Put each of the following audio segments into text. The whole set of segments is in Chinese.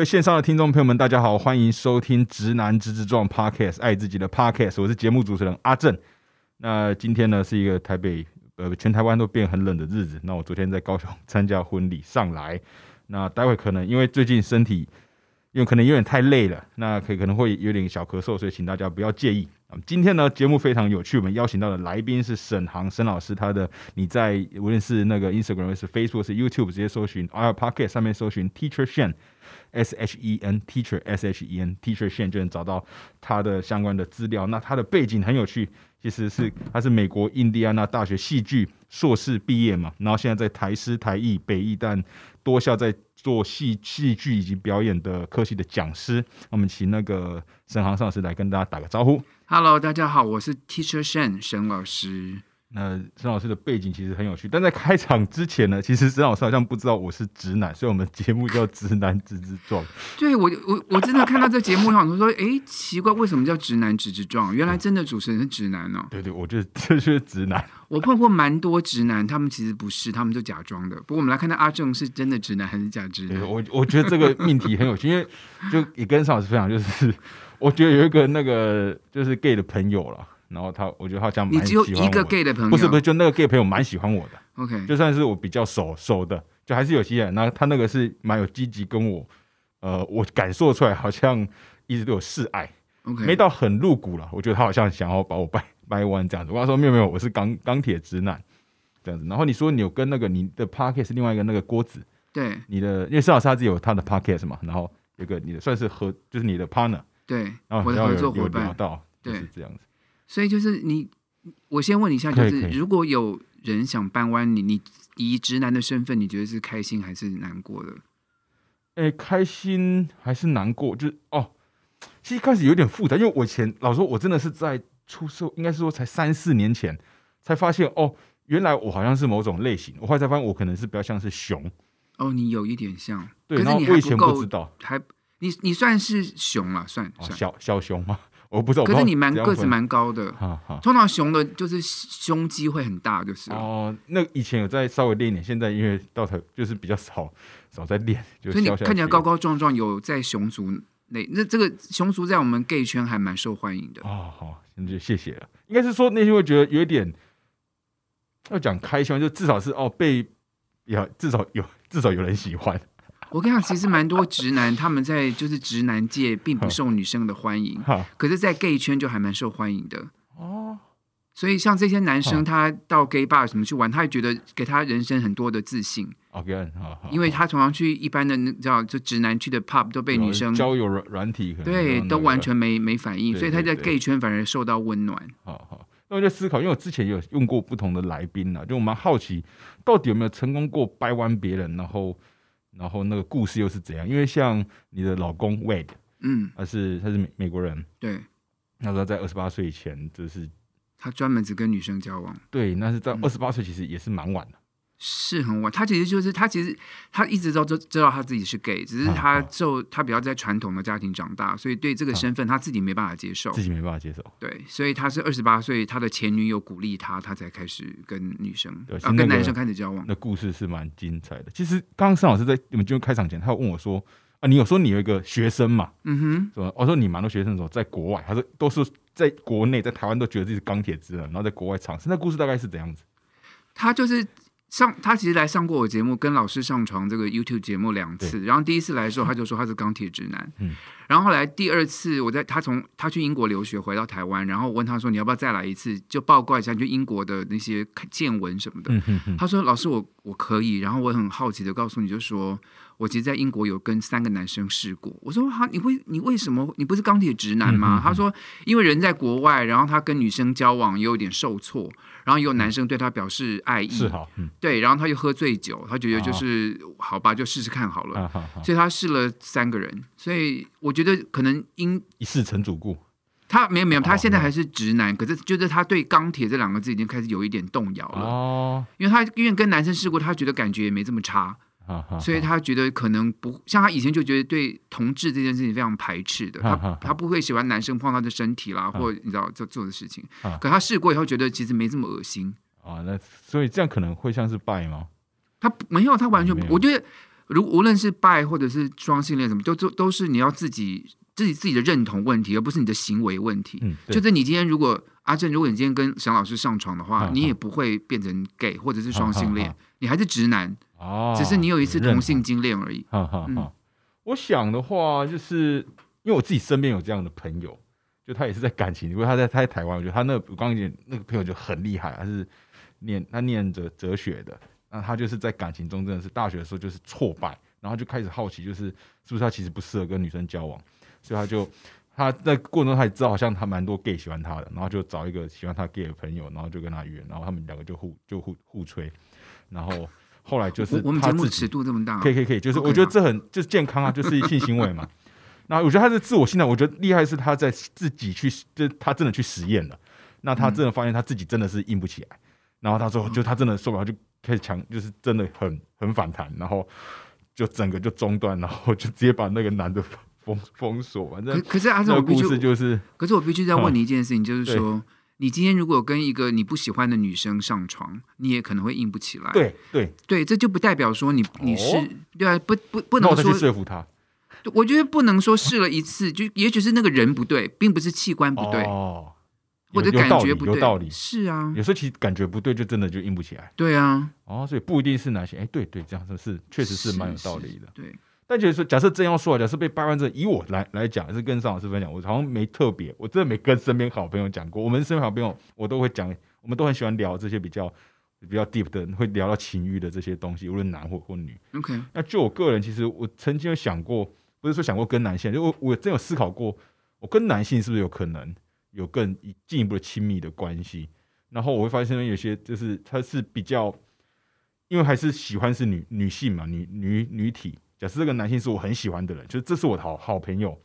各位线上的听众朋友们，大家好，欢迎收听《直男直直撞》Podcast，爱自己的 Podcast，我是节目主持人阿正。那今天呢是一个台北呃全台湾都变很冷的日子。那我昨天在高雄 参加婚礼上来，那待会可能因为最近身体因为可能有点太累了，那可以可能会有点小咳嗽，所以请大家不要介意。今天呢，节目非常有趣。我们邀请到的来宾是沈航沈老师。他的你在无论是那个 Instagram 是 Facebook 是 YouTube 直接搜寻 r p o c k e t 上面搜寻 Teacher Shen S H E N Teacher S H E N Teacher Shen 就能找到他的相关的资料。那他的背景很有趣，其实是他是美国印第安纳大学戏剧硕士毕业嘛，然后现在在台师台艺北艺但多校在做戏戏剧以及表演的科系的讲师。我们请那个沈航老师来跟大家打个招呼。Hello，大家好，我是 Teacher Shen 沈老师。那沈老师的背景其实很有趣，但在开场之前呢，其实沈老师好像不知道我是直男，所以我们节目叫直男直直撞。对我，我我真的看到这节目，我想说，哎，奇怪，为什么叫直男直直撞？原来真的主持人是直男哦。对对，我觉得这就是直男。我碰过蛮多直男，他们其实不是，他们就假装的。不过我们来看看阿正是真的直男还是假直男。我我觉得这个命题很有趣，因为就也跟沈老师分享，就是。我觉得有一个那个就是 gay 的朋友了，然后他，我觉得他这样你只有一个 gay 的朋友，不是不是，就那个 gay 朋友蛮喜欢我的，OK，就算是我比较熟熟的，就还是有些人，那他那个是蛮有积极跟我，呃，我感受出来好像一直都有示爱，OK，没到很露骨了，我觉得他好像想要把我掰 掰弯这样子，我跟他说没有没有，我是钢钢铁直男这样子，然后你说你有跟那个你的 parket 是另外一个那个郭子，对，你的因为邵老师他自己有他的 parket 嘛，然后有个你的算是和就是你的 partner。对，然后我的合作伙伴，对，这样子。所以就是你，我先问你一下，就是如果有人想搬弯你，你以直男的身份，你觉得是开心还是难过的？哎，开心还是难过？就是哦，其实一开始有点复杂，因为我以前老说，我真的是在出售，应该是说才三四年前才发现，哦，原来我好像是某种类型。我后来才发现，我可能是比较像是熊。哦，你有一点像，对，然后我以前不知道，还。你你算是熊了，算小小熊吗？我不知道。可是你蛮个子蛮高的，通常熊的就是胸肌会很大，就是哦。那以前有在稍微练一点，现在因为到头就是比较少少在练，所以你看起来高高壮壮，有在熊族那那这个熊族在我们 gay 圈还蛮受欢迎的哦。好，那就谢谢了。应该是说内心会觉得有一点要讲开胸，就至少是哦被要至少有至少有人喜欢。我跟你讲，其实蛮多直男他们在就是直男界并不受女生的欢迎，可是，在 gay 圈就还蛮受欢迎的哦。所以像这些男生，他到 gay bar 什么去玩，他也觉得给他人生很多的自信。OK，因为他常常去一般的那叫就直男去的 pub 都被女生交友软软体对都完全没没反应，所以他在 gay 圈反而受到温暖。好好，那我就思考，因为我之前有用过不同的来宾啊，就我蛮好奇，到底有没有成功过掰弯别人，然后。然后那个故事又是怎样？因为像你的老公 Wade，嗯，他是他是美美国人，对，那时候在二十八岁以前，就是他专门只跟女生交往，对，那是在二十八岁，其实也是蛮晚的。是很晚，他其实就是他其实他一直都知知道他自己是 gay，只是他就他比较在传统的家庭长大，所以对这个身份他自己没办法接受，自己没办法接受。对，所以他是二十八岁，他的前女友鼓励他，他才开始跟女生啊跟男生开始交往。那故事是蛮精彩的。其实刚刚盛老师在你们进入开场前，他问我说啊，你有说你有一个学生嘛？嗯哼，说我说你蛮多学生候在国外，他说都是在国内，在台湾都觉得自己是钢铁直人，然后在国外尝试。那故事大概是怎样子？他就是。上他其实来上过我节目，跟老师上床这个 YouTube 节目两次。然后第一次来的时候，他就说他是钢铁直男。嗯。然后后来第二次，我在他从他去英国留学回到台湾，然后问他说：“你要不要再来一次？就报告一下，就英国的那些见闻什么的。”他说：“老师，我我可以。”然后我很好奇的告诉你就说。我其实，在英国有跟三个男生试过。我说：“哈，你为，你为什么？你不是钢铁直男吗？”他说：“因为人在国外，然后他跟女生交往也有点受挫，然后有男生对他表示爱意，是，对，然后他又喝醉酒，他觉得就是好吧，就试试看好了。所以他试了三个人。所以我觉得可能因一试成主顾，他没有没有，他现在还是直男，可是就是他对钢铁这两个字已经开始有一点动摇了。哦，因为他因为跟男生试过，他觉得感觉也没这么差。”所以他觉得可能不像他以前就觉得对同志这件事情非常排斥的，他他不会喜欢男生碰他的身体啦，或你知道做做的事情。可他试过以后，觉得其实没这么恶心啊。那所以这样可能会像是拜吗？他没有，他完全我觉得如无论是拜或者是双性恋什么，都都都是你要自己自己自己的认同问题，而不是你的行为问题。嗯，就是你今天如果阿正，如果你今天跟沈老师上床的话，嗯你也不会变成 gay 或者是双性恋你还是直男，哦，只是你有一次同性经历而已。哈哈嗯哈。我想的话，就是因为我自己身边有这样的朋友，就他也是在感情，因为他在他在台湾，我觉得他那刚刚讲那个朋友就很厉害，他是念他念着哲学的，那他就是在感情中真的是大学的时候就是挫败，然后就开始好奇，就是是不是他其实不适合跟女生交往，所以他就。他在过程中他也知道，好像他蛮多 gay 喜欢他的，然后就找一个喜欢他 gay 的朋友，然后就跟他约，然后他们两个就互就互互吹，然后后来就是我我们他目尺度这么大，可以可以可以，就是我觉得这很就是健康啊，就是性行为嘛。那我觉得他是自我信赖，我觉得厉害是他在自己去，就他真的去实验了。那他真的发现他自己真的是硬不起来，然后他说，就他真的受不了，就开始强，就是真的很很反弹，然后就整个就中断，然后就直接把那个男的封封锁。反正可可是阿正，这个故我必须事就是可是我必须再问你一件事情，就是说，你今天如果跟一个你不喜欢的女生上床，你也可能会硬不起来。对对，对，这就不代表说你你是、哦对啊，不不不能说，说服他。我觉得不能说试了一次，就也许是那个人不对，并不是器官不对，哦，或者感觉不对。有道理。是啊，有时候其实感觉不对，就真的就硬不起来。对啊，哦，所以不一定是哪些。哎，对对，这样子是确实是蛮有道理的。对，但就是说，假设真要说，假设被掰弯这，以我来来讲，是跟尚老师分享，我好像没特别，我真的没跟身边好朋友讲过。我们身边好朋友，我都会讲，我们都很喜欢聊这些比较比较 deep 的，会聊到情欲的这些东西，无论男或或女。OK，那就我个人，其实我曾经有想过，不是说想过跟男性，就我我真有思考过，我跟男性是不是有可能有更进一步的亲密的关系？然后我会发现有些就是他是比较，因为还是喜欢是女女性嘛，女女女体。假设这个男性是我很喜欢的人，就是这是我的好好朋友，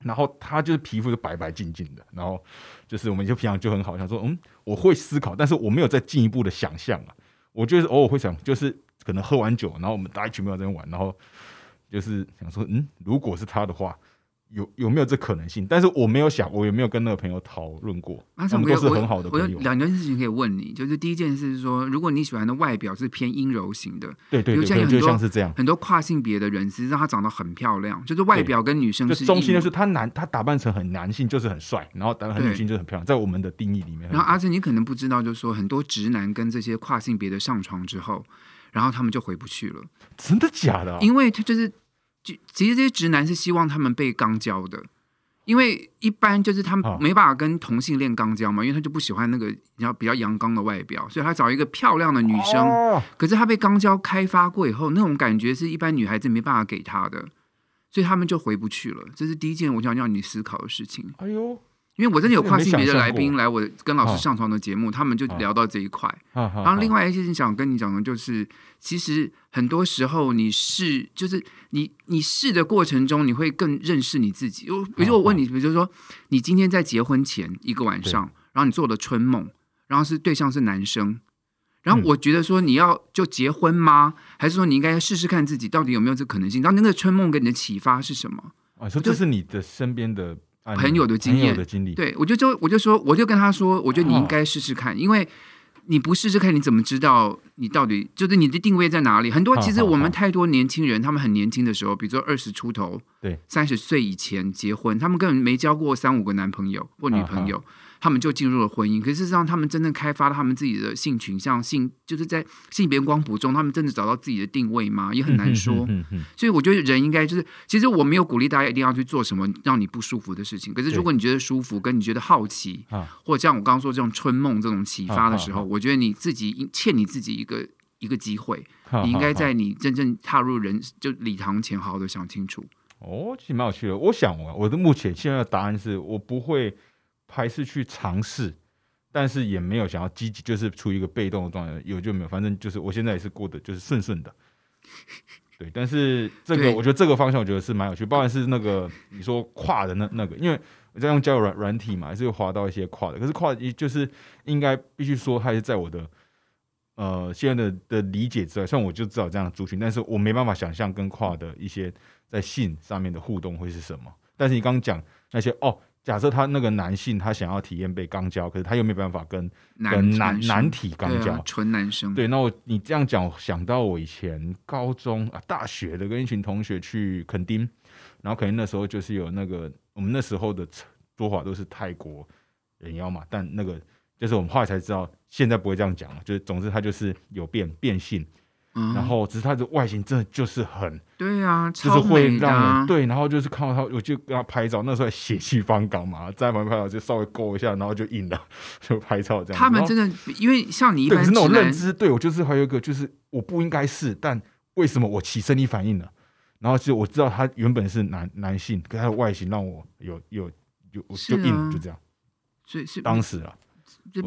然后他就是皮肤是白白净净的，然后就是我们就平常就很好，想说嗯，我会思考，但是我没有再进一步的想象啊。我就是偶尔会想，就是可能喝完酒，然后我们大家一群朋友在那玩，然后就是想说，嗯，如果是他的话，有有没有这可能性？但是我没有想，我也没有跟那个朋友讨论过，阿他成哥我们都是很好的我有朋友。两件事情可以问你，就是第一件事是说，如果你喜欢的外表是偏阴柔型的，对对对，就很多像是这样。很多跨性别的人，实际上她长得很漂亮，就是外表跟女生是中性，一模就是他男，他打扮成很男性，就是很帅，然后打扮很女性，就是很漂亮，在我们的定义里面。然后阿正，你可能不知道，就是说很多直男跟这些跨性别的上床之后，然后他们就回不去了，真的假的啊？因为他就是，就其实这些直男是希望他们被肛交的，因为一般就是他啊们没办法跟同性恋肛交嘛，因为他就不喜欢那个你要比较阳刚的外表，所以他找一个漂亮的女生，哦。可是他被肛交开发过以后，那种感觉是一般女孩子没办法给他的，所以他们就回不去了。这是第一件我想让你思考的事情。哎呦，因为我真的有跨性别的来宾来我跟老啊师上床的节目，他们就聊到这一块。然然后另外一件事情想跟你讲的就是，其实很多时候你试，就是你你试的过程中，你会更认识你自己。我比如说我问你，比如说你今天在结婚前一个晚上，然后你做了春梦，然后是对象是男生。然后我觉得说你要就结婚吗？还是说你应该试试看自己到底有没有这可能性？然后那个春梦给你的启发是什么？啊，说这是你的身边的朋友的经验。的经历，对，我就就我就说，我就跟他说，我觉得你应该试试看，因为你不试试看，你怎么知道你到底就是你的定位在哪里？很多其实我们太多年轻人，他们很年轻的时候，比如说二十出头，对，三十岁以前结婚，他们根本没交过三五个男朋友或女朋友。他们就进入了婚姻，可是事实上，他们真正开发了他们自己的性取向、性，就是在性别光谱中，他们真的找到自己的定位吗？也很难说。所以我觉得人应该就是，其实我没有鼓励大家一定要去做什么让你不舒服的事情。可是如果你觉得舒服，跟你觉得好奇，啊或者像我刚刚说这种春梦这种启发的时候，我觉得你自己应欠你自己一个一个机会，你应该在你真正踏入人就礼堂前，好好的想清楚。哦，其实蛮有趣的。我想我，我的目前现在的答案是我不会排斥去尝试，但是也没有想要积极，就是处于一个被动的状态，有就没有，反正就是我现在也是过得就是顺顺的。对，但是这个我觉得这个方向我觉得是蛮有趣，包含是那个你说跨的那那个，因为我在用交友软软体嘛，还是有滑到一些跨的，可是跨一就是应该必须说它是在我的呃现在的的理解之外，虽然我就知道这样的族群，但是我没办法想象跟跨的一些在性上面的互动会是什么。但是你刚刚讲那些哦，假设他那个男性他想要体验被肛交，可是他又没办法跟男跟男男体肛交纯男生，对，那我你这样讲，想到我以前高中啊、大学的跟一群同学去垦丁，然后垦丁那时候就是有那个我们那时候的做法都是泰国人妖嘛，但那个就是我们后来才知道，现在不会这样讲了，就是总之他就是有变变性，嗯，然后只是他的外形真的就是很，对啊，就是超会让人对，然后就是看到他，我就跟他拍照，那时候还血气方刚嘛，在旁边拍照就稍微勾一下，然后就硬了，就拍照这样子。他们真的，因为像你一对，般可是那种，认知，对我就是还有一个，就是我不应该是，但为什么我起生理反应了？然后就我知道他原本是男男性，可他的外形让我有有有我就硬就这样。所以是当时啊，这没有我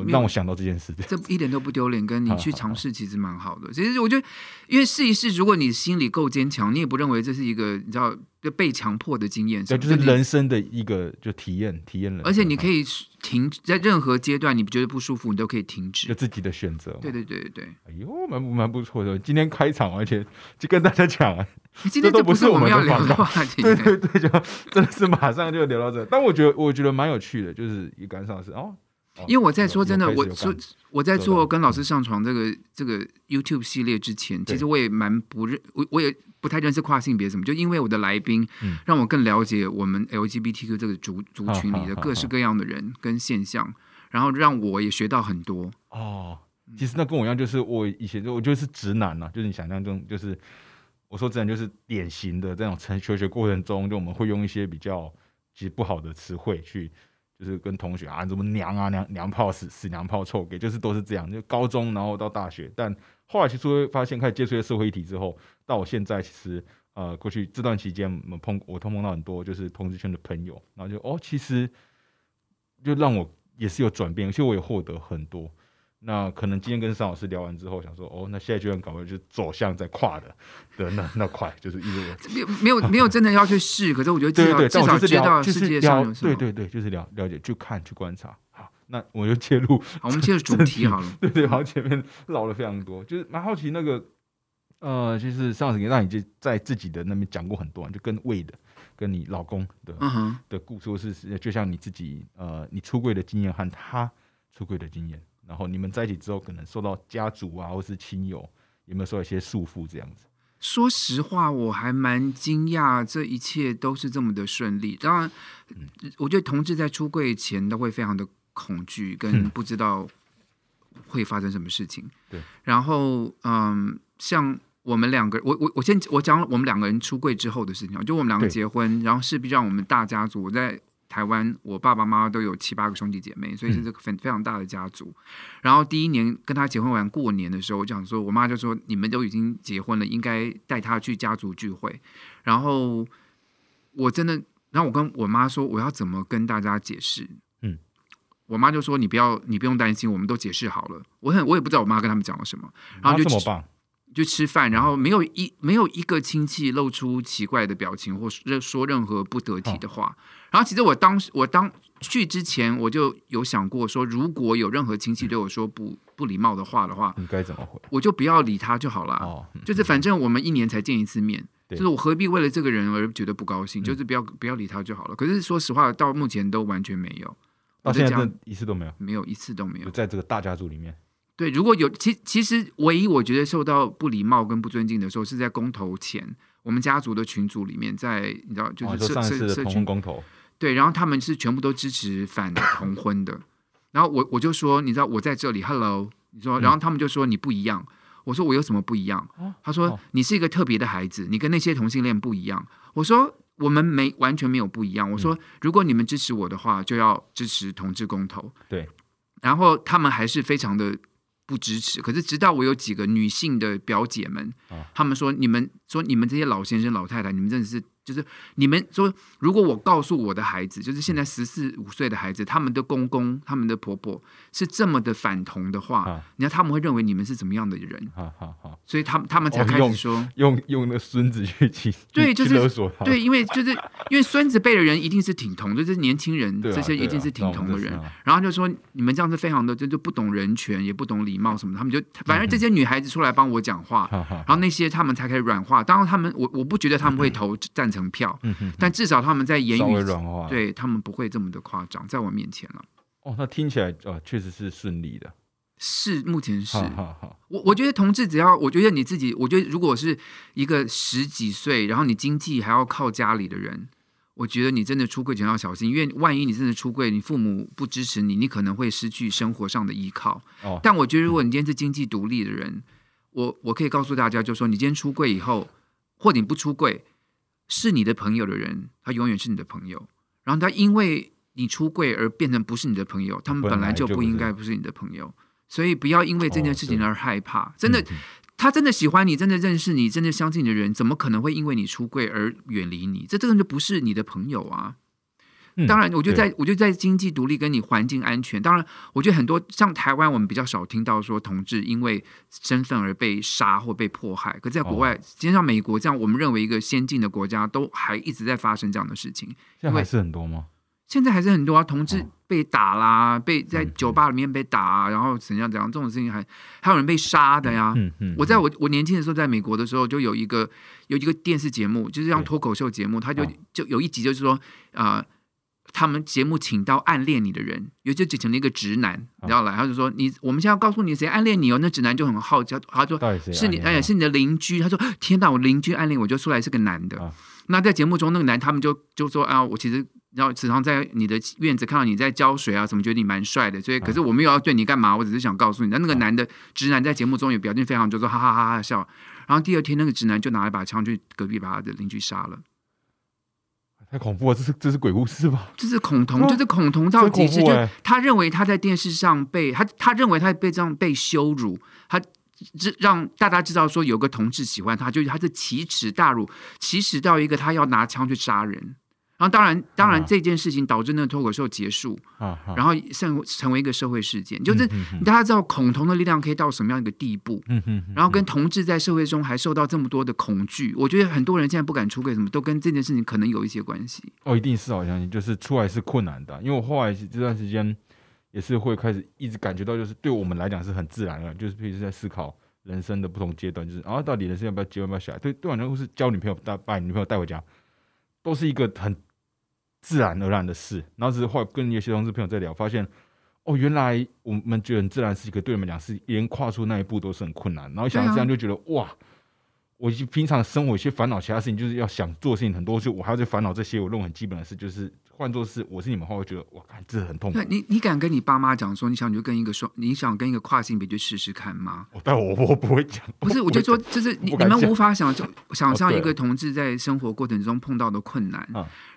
让我想到这件事。这一点都不丢脸，跟你去尝试其实蛮好的。其实我觉得，因为试一试，如果你心里够坚强，你也不认为这是一个你知道就被强迫的经验，对，就是人生的一个就体验，体验了。而且你可以以停在任何阶段，你觉得不舒服，你都可以停止。就自己的选择。对对对对对，哎呦，蛮蛮不错的。今天开场，而且就跟大家讲啊，今天这不这都不是我我们要聊的话题。对对对，就真的是马上就聊到这。但我觉得我觉得蛮有趣的，就是一感上是哦，哦因为我在说真的，我说我在做跟老师上床这个这个 YouTube 系列之前，其实我也蛮不认，我我也不太认识跨性别什么，就因为我的来宾嗯。让我更了解我们 LGBTQ 这个族族群里的各式各样的人跟现象，然后让我也学到很多。哦，其实那跟我一样，就是我以前就我就是直男呐、就是你想象中，就是我说直男就是典型的这种成求学过程中，就我们会用一些比较其实不好的词汇去，就是跟同学啊什么娘啊娘娘炮死死娘炮臭给，就是都是这样。就高中然后到大学，但后来其实会发现开始接触一些社会议题之后，到我现在其实呃过去这段期间，我们碰我通碰到很多就是同志圈的朋友，然后就哦其实就让我也是有转变，而且我也获得很多。那可能今天跟尚老师聊完之后，想说哦，那现在居然搞不好就走向在跨的的那那块，就是一路没有没有没有真的要去试，可是我觉得至少至少知道就是世界上，有什么。对对对，就是了了解，去看去观察。好，那我就切入，好，我们切入主题好了。对对，好，前面唠了非常多，就是蛮好奇那个，呃，就是上次给让你就在自己的那边讲过很多，就跟魏的，跟你老公的嗯哼，的故事，是就像你自己呃，你出柜的经验和他出柜的经验，然后你们在一起之后，可能受到家族啊或是亲友有没有受到一些束缚这样子？说实话，我还蛮惊讶，这一切都是这么的顺利。当然，我觉得同志在出柜前都会非常的恐惧，跟嗯不知道会发生什么事情。对，然后嗯，像我们两个，我我我先我讲我们两个人出柜之后的事情啊，就我们两个结婚，然后势必让我们大家族我在。台湾，我爸爸妈妈都有七八个兄弟姐妹，所以是嗯这个非非常大的家族。然后第一年跟他结婚完过年的时候，我就想说，我妈就说你们都已经结婚了，应该带他去家族聚会。然后我真的，然后我跟我妈说，我要怎么跟大家解释？嗯，我妈就说你不要，你不用担心，我们都解释好了。我很我也不知道我妈跟他们讲了什么，然后就吃啊这么棒，就吃饭，然后没有一没有一个亲戚露出奇怪的表情或说说任何不得体的话。然后其实我当时我当去之前我就有想过说，如果有任何亲戚对我说不不礼貌的话的话，你该怎么回？我就不要理他就好了。哦，嗯就是反正我们一年才见一次面，就是我何必为了这个人而觉得不高兴？嗯就是不要不要理他就好了。可是说实话，到目前都完全没有，到现在一次都没有，没有一次都没有。在这个大家族里面，对，如果有其其实唯一我觉得受到不礼貌跟不尊敬的时候，是在公投前，我们家族的群组里面，在你知道就哦，是社社社群公投，对，然后他们是全部都支持反同婚的，然后我我就说，你知道我在这里，Hello，你说，然后他们就说你不一样，我说我有什么不一样？哦他说哦你是一个特别的孩子，你跟那些同性恋不一样。我说我们没完全没有不一样。我说如果你们支持我的话，就要支持同志公投。对，然后他们还是非常的不支持。可是直到我有几个女性的表姐们，啊他们说你们说你们这些老先生老太太，你们真的是就是你们说，如果我告诉我的孩子，就是现在十四五岁的孩子，他们的公公、他们的婆婆是这么的反同的话，啊。你看他们会认为你们是怎么样的人？好好好，所以他们他们才开始说用用那孙子去去对，就是勒索他，对，因为就是因为孙子辈的人一定是挺同，就是年轻人这些一定是挺同的人，然后就说你们这样是非常的就就不懂人权，也不懂礼貌什么，他们就反正这些女孩子出来帮我讲话，然后那些他们才可以软化。当然他们我我不觉得他们会投赞成票，但至少他们在言语软化，对他们不会这么的夸张，在我面前了。哦，那听起来啊，确实是顺利的。是，目前是。好，好我我觉得同志只要，我觉得你自己，我觉得如果是一个十几岁，然后你经济还要靠家里的人，我觉得你真的出柜前要小心，因为万一你真的出柜，你父母不支持你，你可能会失去生活上的依靠。哦。但我觉得如果你今天是经济独立的人，我我可以告诉大家，就是说你今天出柜以后，或你不出柜，是你的朋友的人，他永远是你的朋友。然后他因为你出柜而变成不是你的朋友，他们本来就不应该不是你的朋友，所以不要因为这件事情而害怕。真的，他真的喜欢你，真的认识你，真的相信你的人，怎么可能会因为你出柜而远离你？这这个就不是你的朋友啊！当然，我就在我就在经济独立跟你环境安全。当然，我觉得很多像台湾，我们比较少听到说同志因为身份而被杀或被迫害。可在国外，今天像美国这样，我们认为一个先进的国家，都还一直在发生这样的事情。现在还是很多吗？现在还是很多啊，同志被打啦，被在酒吧里面被打，然后怎样怎样，这种事情还还有人被杀的呀。嗯嗯，我在我我年轻的时候，在美国的时候，就有一个有一个电视节目，就是像脱口秀节目，他就就有一集就是说啊，他们节目请到暗恋你的人，有就请了一个直男，你知道来，他就说你我们现在要告诉你谁暗恋你哦，那直男就很好奇，他说是你哎是你的邻居，他说天哪，我邻居暗恋我，就出来是个男的。那在节目中，那个男他们就就说啊，我其实。然后时常在你的院子看到你在浇水啊，什么觉得你蛮帅的，所以可是我没有要对你干嘛，我只是想告诉你。那那个男的直男在节目中也表现非常，就说哈哈哈哈笑。然后第二天那个直男就拿了一把枪去隔壁把他的邻居杀了。太恐怖了，这是这是鬼故事吧？这是恐同，就是恐同到极致，就他认为他在电视上被他他认为他被这样被羞辱，他让大家知道说有个同志喜欢他，就是他是奇耻大辱，奇耻到一个他要拿枪去杀人。然后当然，当然这件事情导致那个脱口秀结束，然后成成为一个社会事件。就是大家知道恐同的力量可以到什么样一个地步？然后跟同志在社会中还受到这么多的恐惧，我觉得很多人现在不敢出柜，什么都跟这件事情可能有一些关系。哦，一定是好像就是出来是困难的，因为我后来这段时间也是会开始一直感觉到，就是对我们来讲是很自然的，就是平时在思考人生的不同阶段，就是然后到底人生要不要结婚，要不要小孩？对对，反正是交女朋友带把女朋友带回家，都是一个很。自然而然的事，然后只是后跟有些同事朋友在聊，发现哦，原来我们觉得很自然是一个，对我们讲是连跨出那一步都是很困难。然后想到这样就觉得哇，我平常生活有些烦恼，其他事情就是要想做事情很多，就我还要去烦恼这些我认为很基本的事，就是换作是我是你们话，会觉得哇，这很痛苦。你你敢跟你爸妈讲说你想你就跟一个双你想跟一个跨性别去试试看吗？但我我不会讲，不是，我就说就是你你们无法想就想象一个同志在生活过程中碰到的困难。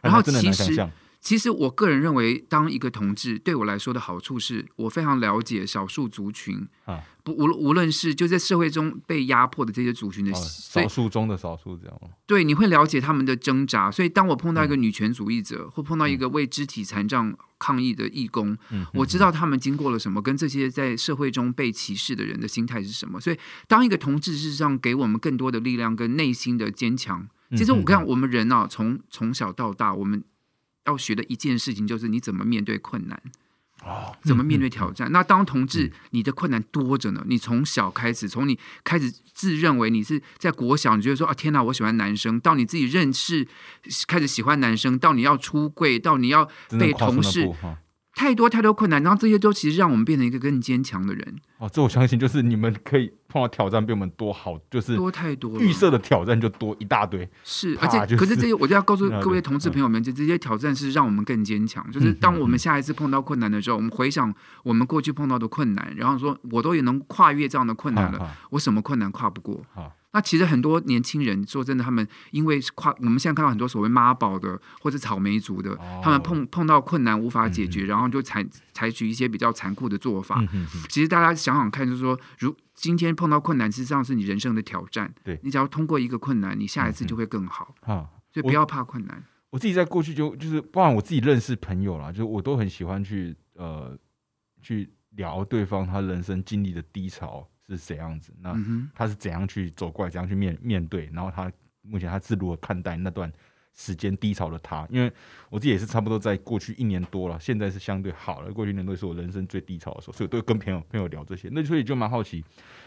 然后其实，其实我个人认为，当一个同志对我来说的好处是，我非常了解少数族群啊，不无无论是就在社会中被压迫的这些族群的少数中的少数，这样对，你会了解他们的挣扎。所以，当我碰到一个女权主义者，或碰到一个为肢体残障抗议的义工，我知道他们经过了什么，跟这些在社会中被歧视的人的心态是什么。所以，当一个同志事实上给我们更多的力量跟内心的坚强。其实我看我们人啊，从从小到大，我们要学的一件事情就是你怎么面对困难，哦，怎么面对挑战。那当同志，你的困难多着呢。你从小开始，从你开始自认为你是在国小，你觉得说啊，天哪，我喜欢男生，到你自己认识开始喜欢男生，到你要出柜，到你要被同事。太多太多困难，然后这些都其实让我们变成一个更坚强的人。哦，这我相信，就是你们可以碰到挑战比我们多好，就是多太多，预设的挑战就多一大堆。是，而且可是这些，我就要告诉各位同志朋友们，就这些挑战是让我们更坚强。就是当我们下一次碰到困难的时候，我们回想我们过去碰到的困难，然后说我都也能跨越这样的困难了，我什么困难跨不过？那其实很多年轻人说真的，他们因为跨，我们现在看到很多所谓妈宝的或者草莓族的，他们碰碰到困难无法解决，然后就采采取一些比较残酷的做法。其实大家想想看，就是说，如今天碰到困难，实际上是你人生的挑战。对你只要通过一个困难，你下一次就会更好。啊，所以不要怕困难。我自己在过去就就是，不然我自己认识朋友啦，就我都很喜欢去呃去聊对方他人生经历的低潮。是怎样子，那他是怎样去走过来，怎样去面面对，然后他目前他是如何看待那段时间低潮的他？因为我自己也是差不多在过去一年多了，现在是相对好了，过去一年多是我人生最低潮的时候，所以都跟朋友朋友聊这些，那所以就蛮好奇，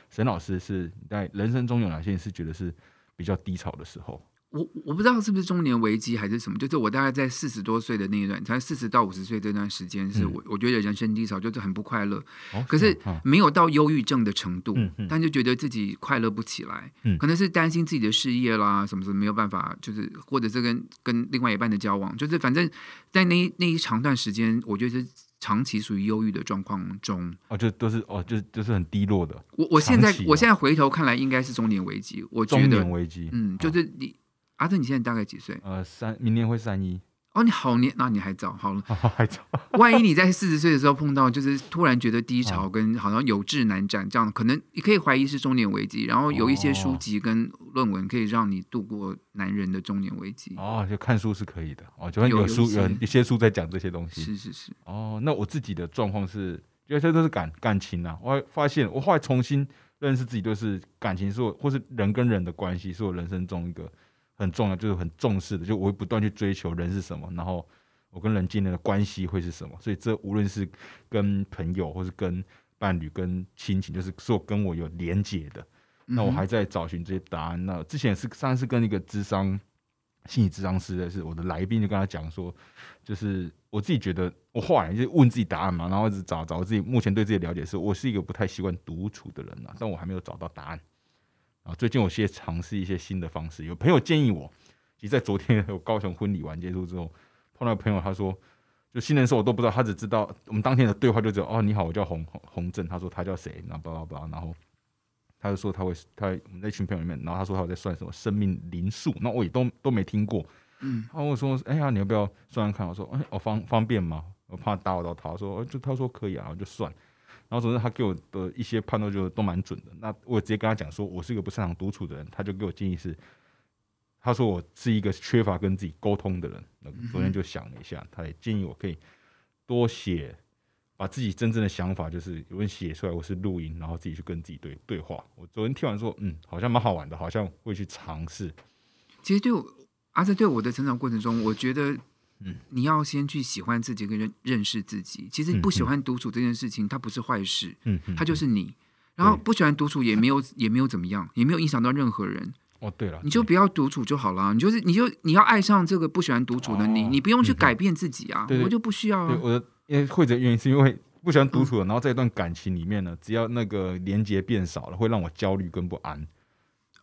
沈老师是在人生中有哪些是觉得是比较低潮的时候？我我不知道是不是中年危机还是什么，就是我大概在四十多岁的那一段，才四十到五十岁这段时间，是我我觉得人生低潮就是很不快乐，可是没有到忧郁症的程度，但就觉得自己快乐不起来，可能是担心自己的事业啦，什么什么没有办法，就是或者是跟跟另外一半的交往，就是反正在那那一长段时间，我觉得是长期属于忧郁的状况中，哦，就都是哦，就就是很低落的。我我现在我现在回头看来，应该是中年危机，我觉得中年危机，嗯，就是你。阿正，你现在大概几岁？呃，三，明年会三一。哦，你好年，那你还早，好了，还早。万一你在四十岁的时候碰到，就是突然觉得低潮，跟好像有志难展这样，可能你可以怀疑是中年危机。然后有一些书籍跟论文可以让你度过男人的中年危机。哦，就看书是可以的。哦，就有书有一些书在讲这些东西。是是是。哦，那我自己的状况是，因为这都是感感情啊。我发现，我后来重新认识自己，就是感情是我，或是人跟人的关系，是我人生中一个。很重要，就是很重视的，就我会不断去追求人是什么，然后我跟人间的关系会是什么。所以这无论是跟朋友，或是跟伴侣、跟亲情，就是说跟我有连结的，那我还在找寻这些答案。那之前是上次跟一个智商心理智商师的是我的来宾，就跟他讲说，就是我自己觉得，我后来就问自己答案嘛，然后一直找找自己目前对自己的了解是，我是一个不太习惯独处的人啊，但我还没有找到答案。最近我些尝试一些新的方式，有朋友建议我，其实在昨天有高雄婚礼完结束之后，碰到朋友他说，就新人时候我都不知道，他只知道我们当天的对话就只有哦你好，我叫洪洪正，他说他叫谁，然后巴拉巴拉，然后他就说他会他我们在群朋友里面，然后他说他在算什么生命灵数，那我也都都没听过，嗯，他问我说哎呀你要不要算算看？我说哎我方方便吗？我怕打扰到他，说就他说可以啊，我就算。然后总之他给我的一些判断就都蛮准的。那我直接跟他讲说，我是一个不擅长独处的人，他就给我建议是，他说我是一个缺乏跟自己沟通的人。那昨天就想了一下，他也建议我可以多写，把自己真正的想法就是有人写出来，我是录音，然后自己去跟自己对对话。我昨天听完说，嗯，好像蛮好玩的，好像会去尝试。其实对我，而且对我的成长过程中，我觉得。嗯，你要先去喜欢自己，跟认认识自己。其实不喜欢独处这件事情，它不是坏事，嗯，它就是你。然后不喜欢独处也没有也没有怎么样，也没有影响到任何人。哦，对了，你就不要独处就好了。你就是你就你要爱上这个不喜欢独处的你，你不用去改变自己啊。我就不需要。我的因为会的原因是因为不喜欢独处，然后在一段感情里面呢，只要那个连接变少了，会让我焦虑跟不安。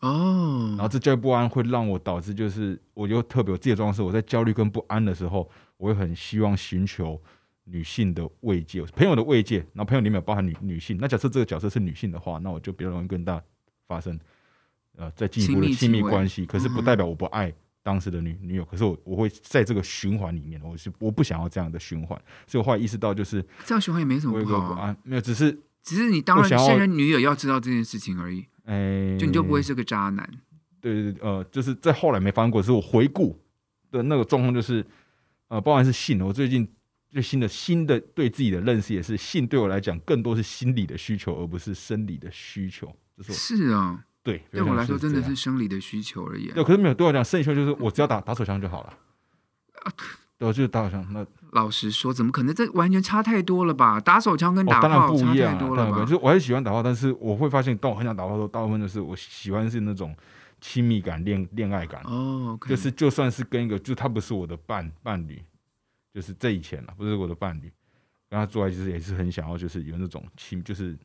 哦，然后这焦虑不安会让我导致，就是我就特别有自己的状况是，我在焦虑跟不安的时候，我会很希望寻求女性的慰藉，朋友的慰藉。然后朋友里面有包含女女性，那假设这个角色是女性的话，那我就比较容易跟大发生呃再进一步的亲密关系。可是不代表我不爱当时的女女友，可是我我会在这个循环里面，我是我不想要这样的循环，所以我后来意识到，就是这样循环也没什么不好，没有，只是只是你当然现任女友要知道这件事情而已。哎，就你就不会是个渣男？对对呃，就是在后来没发生过，是我回顾的那个状况，就是呃，包含是性。我最近最新的新的对自己的认识也是，性对我来讲更多是心理的需求，而不是生理的需求。就是是啊，对，对我来说真的是生理的需求而已。对，可是没有对我讲，生理需求就是我只要打打手枪就好了。啊，对，就是打手枪。那老实说，怎么可能？这完全差太多了吧？打手枪跟打炮差太多了吧？就我还是喜欢打炮，但是我会发现，当我很想打炮的时候，大部分的是我喜欢是那种亲密感、恋恋爱感。哦，就是就算是跟一个，就他不是我的伴伴侣，就是这以前了，不是我的伴侣，跟他做爱就是也是很想要，就是有那种亲，就是。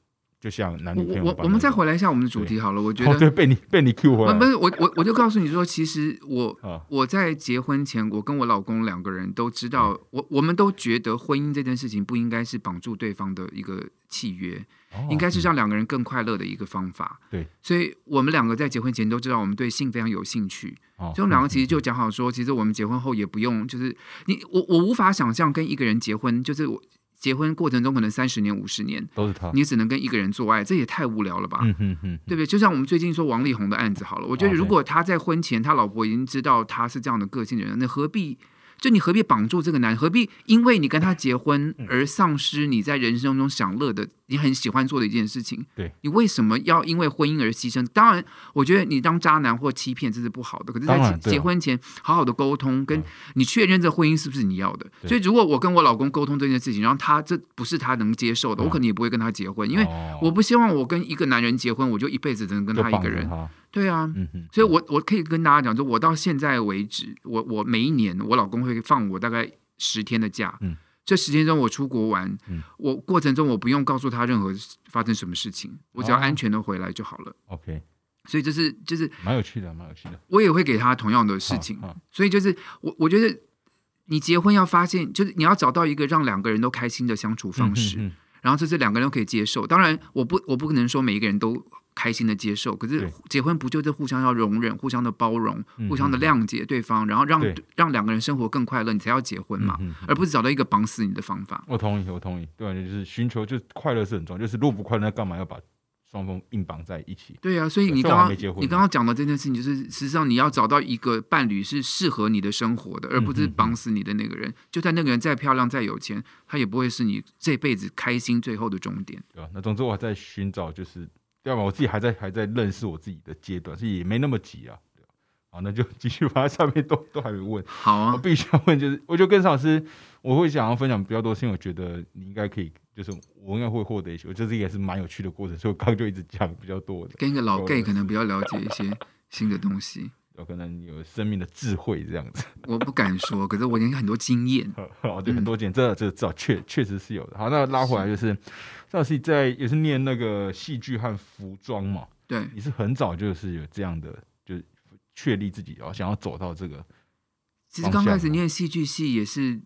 就像男女朋友，我我们再回来一下我们的主题好了。我觉得被你被你 Q 回来，不是我我我就告诉你说，其实我我在结婚前，我跟我老公两个人都知道，我我们都觉得婚姻这件事情不应该是绑住对方的一个契约，应该是让两个人更快乐的一个方法。对，所以我们两个在结婚前都知道，我们对性非常有兴趣。所以我们两个其实就讲好说，其实我们结婚后也不用，就是你我我无法想象跟一个人结婚，就是我。结婚过程中可能三十年、五十年都是他，你只能跟一个人做爱，这也太无聊了吧？嗯哼哼，对不对？就像我们最近说王力宏的案子好了，我觉得如果他在婚前他老婆已经知道他是这样的个性的人，那何必就你何必绑住这个男人？何必因为你跟他结婚而丧失你在人生中享乐的、你很喜欢做的一件事情？对你为什么要因为婚姻而牺牲？当然，我觉得你当渣男或欺骗这是不好的。可是，在结结婚前好好的沟通，跟你确认这婚姻是不是你要的。所以，如果我跟我老公沟通这件事情，然后他这不是他能接受的，我可能也不会跟他结婚，因为我不希望我跟一个男人结婚，我就一辈子只能跟他一个人。对啊，所以，我我可以跟大家讲，说我到现在为止，我我每一年我老公会放我大概十天的假。嗯，这十天中我出国玩，我过程中我不用告诉他任何发生什么事情，我只要安全的回来就好了。OK，所以就是就是蛮有趣的，蛮有趣的。我也会给他同样的事情，所以就是我我觉得你结婚要发现，就是你要找到一个让两个人都开心的相处方式，然后这是两个人都可以接受。当然，我不我不可能说每一个人都。开心的接受，可是结婚不就是互相要容忍、互相的包容、互相的谅解对方，然后让让两个人生活更快乐，你才要结婚嘛，而不是找到一个绑死你的方法。我同意，我同意，对，就是寻求就是快乐是很重要，就是如果不快乐，那干嘛要把双方硬绑在一起？对啊，所以你刚刚你刚刚讲的这件事情，就是实际上你要找到一个伴侣是适合你的生活的，而不是绑死你的那个人。就算那个人再漂亮、再有钱，他也不会是你这辈子开心最后的终点。对啊？那总之我还在寻找就是。对吧？我自己还在还在认识我自己的阶段，所以也没那么急啊。好，那就继续把它上面都都还没问。好啊，我必须要问，就是我就跟上老师，我会想要分享比较多，是因为我觉得你应该可以，就是我应该会获得一些，我觉得这也是蛮有趣的过程，所以我刚刚就一直讲比较多的。跟一个老 gay 可能比较了解一些新的东西，有可能有生命的智慧这样子。我不敢说，可是我已经很多经验。哦，对，很多经验，这这这确确实是有的。好，那拉回来就是。赵是在也是念那个戏剧和服装嘛？对，你是很早就是有这样的，就是确立自己哦，想要走到这个。其实刚开始念戏剧系也是，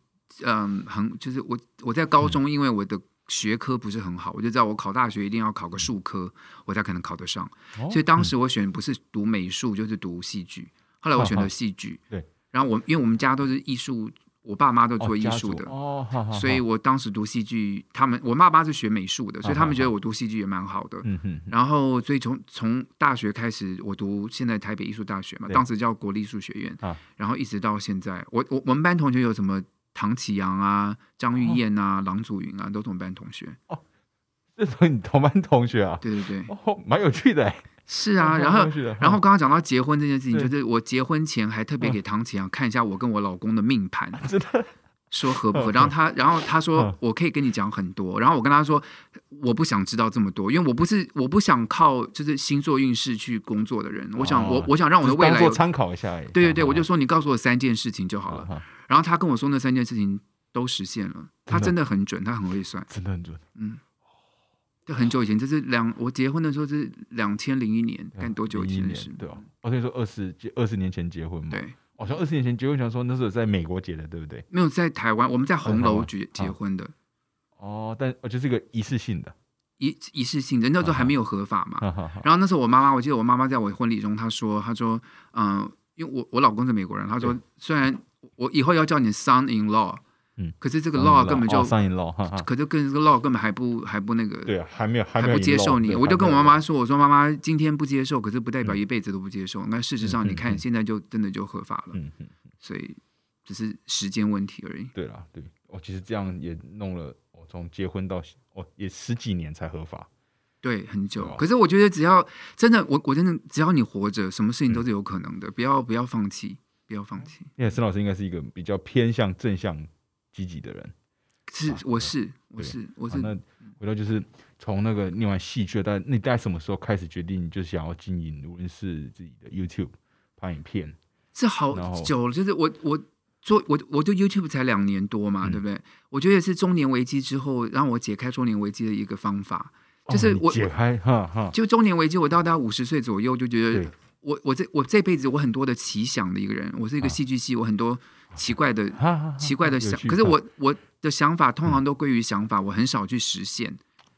嗯，很就是我我在高中，因为我的学科不是很好，我就知道我考大学一定要考个数科，我才可能考得上。所以当时我选不是读美术就是读戏剧，后来我选择戏剧。对，然后我因为我们家都是艺术。我爸妈都做艺术的，哦，所以我当时读戏剧，他们我爸妈是学美术的，所以他们觉得我读戏剧也蛮好的。嗯哼。然后，所以从从大学开始，我读现在台北艺术大学嘛，当时叫国立艺术学院。啊。然后一直到现在，我我我们班同学有什么唐启阳啊、张玉燕啊、郎祖云啊，都同班同学。哦，这是你同班同学啊？对对对。哦，蛮有趣的。是啊，然后然后刚刚讲到结婚这件事情，就是我结婚前还特别给唐启阳看一下我跟我老公的命盘，真的说合不合？然后他然后他说我可以跟你讲很多，然后我跟他说我不想知道这么多，因为我不是我不想靠就是星座运势去工作的人，我想我我想让我的未来参考一下。对对对，我就说你告诉我三件事情就好了。然后他跟我说那三件事情都实现了，他真的很准，他很会算，真的很准。嗯。就很久以前，这是两我结婚的时候是两千零一年，干多久以前的事？对吧？我跟你说，二十二十年前结婚嘛。对，好像二十年前结婚，想说那时候在美国结的，对不对？没有在台湾，我们在红楼结结婚的。哦，但我就是个仪式性的，一一次性的，那时候还没有合法嘛。然后那时候我妈妈，我记得我妈妈在我婚礼中，她说：“她说，嗯，因为我我老公是美国人，她说虽然我以后要叫你 son in law。”嗯，可是这个 law 根本就哦、in law，可是跟这个 law 根本还不还不那个，对啊，还没有还不接受你，我就跟我妈妈说，我说妈妈今天不接受，可是不代表一辈子都不接受。那事实上，你看现在就真的就合法了，嗯嗯，所以只是时间问题而已。对啦，对，我其实这样也弄了，我从结婚到哦也十几年才合法，对，很久。可是我觉得只要真的，我我真的只要你活着，什么事情都是有可能的，不要不要放弃，不要放弃。因为沈老师应该是一个比较偏向正向。积极的人是，我是，我是，我是。那回到就是从那个念完戏剧，但你在什么时候开始决定就想要经营，无论是自己的 YouTube 拍影片？这好久了，就是我我做我我对 YouTube 才两年多嘛，对不对？我觉得是中年危机之后让我解开中年危机的一个方法，就是我解开哈哈。就中年危机，我到大概五十岁左右就觉得，我我这我这辈子我很多的奇想的一个人，我是一个戏剧系，我很多。奇怪的，奇怪的想，可是我我的想法通常都归于想法，我很少去实现。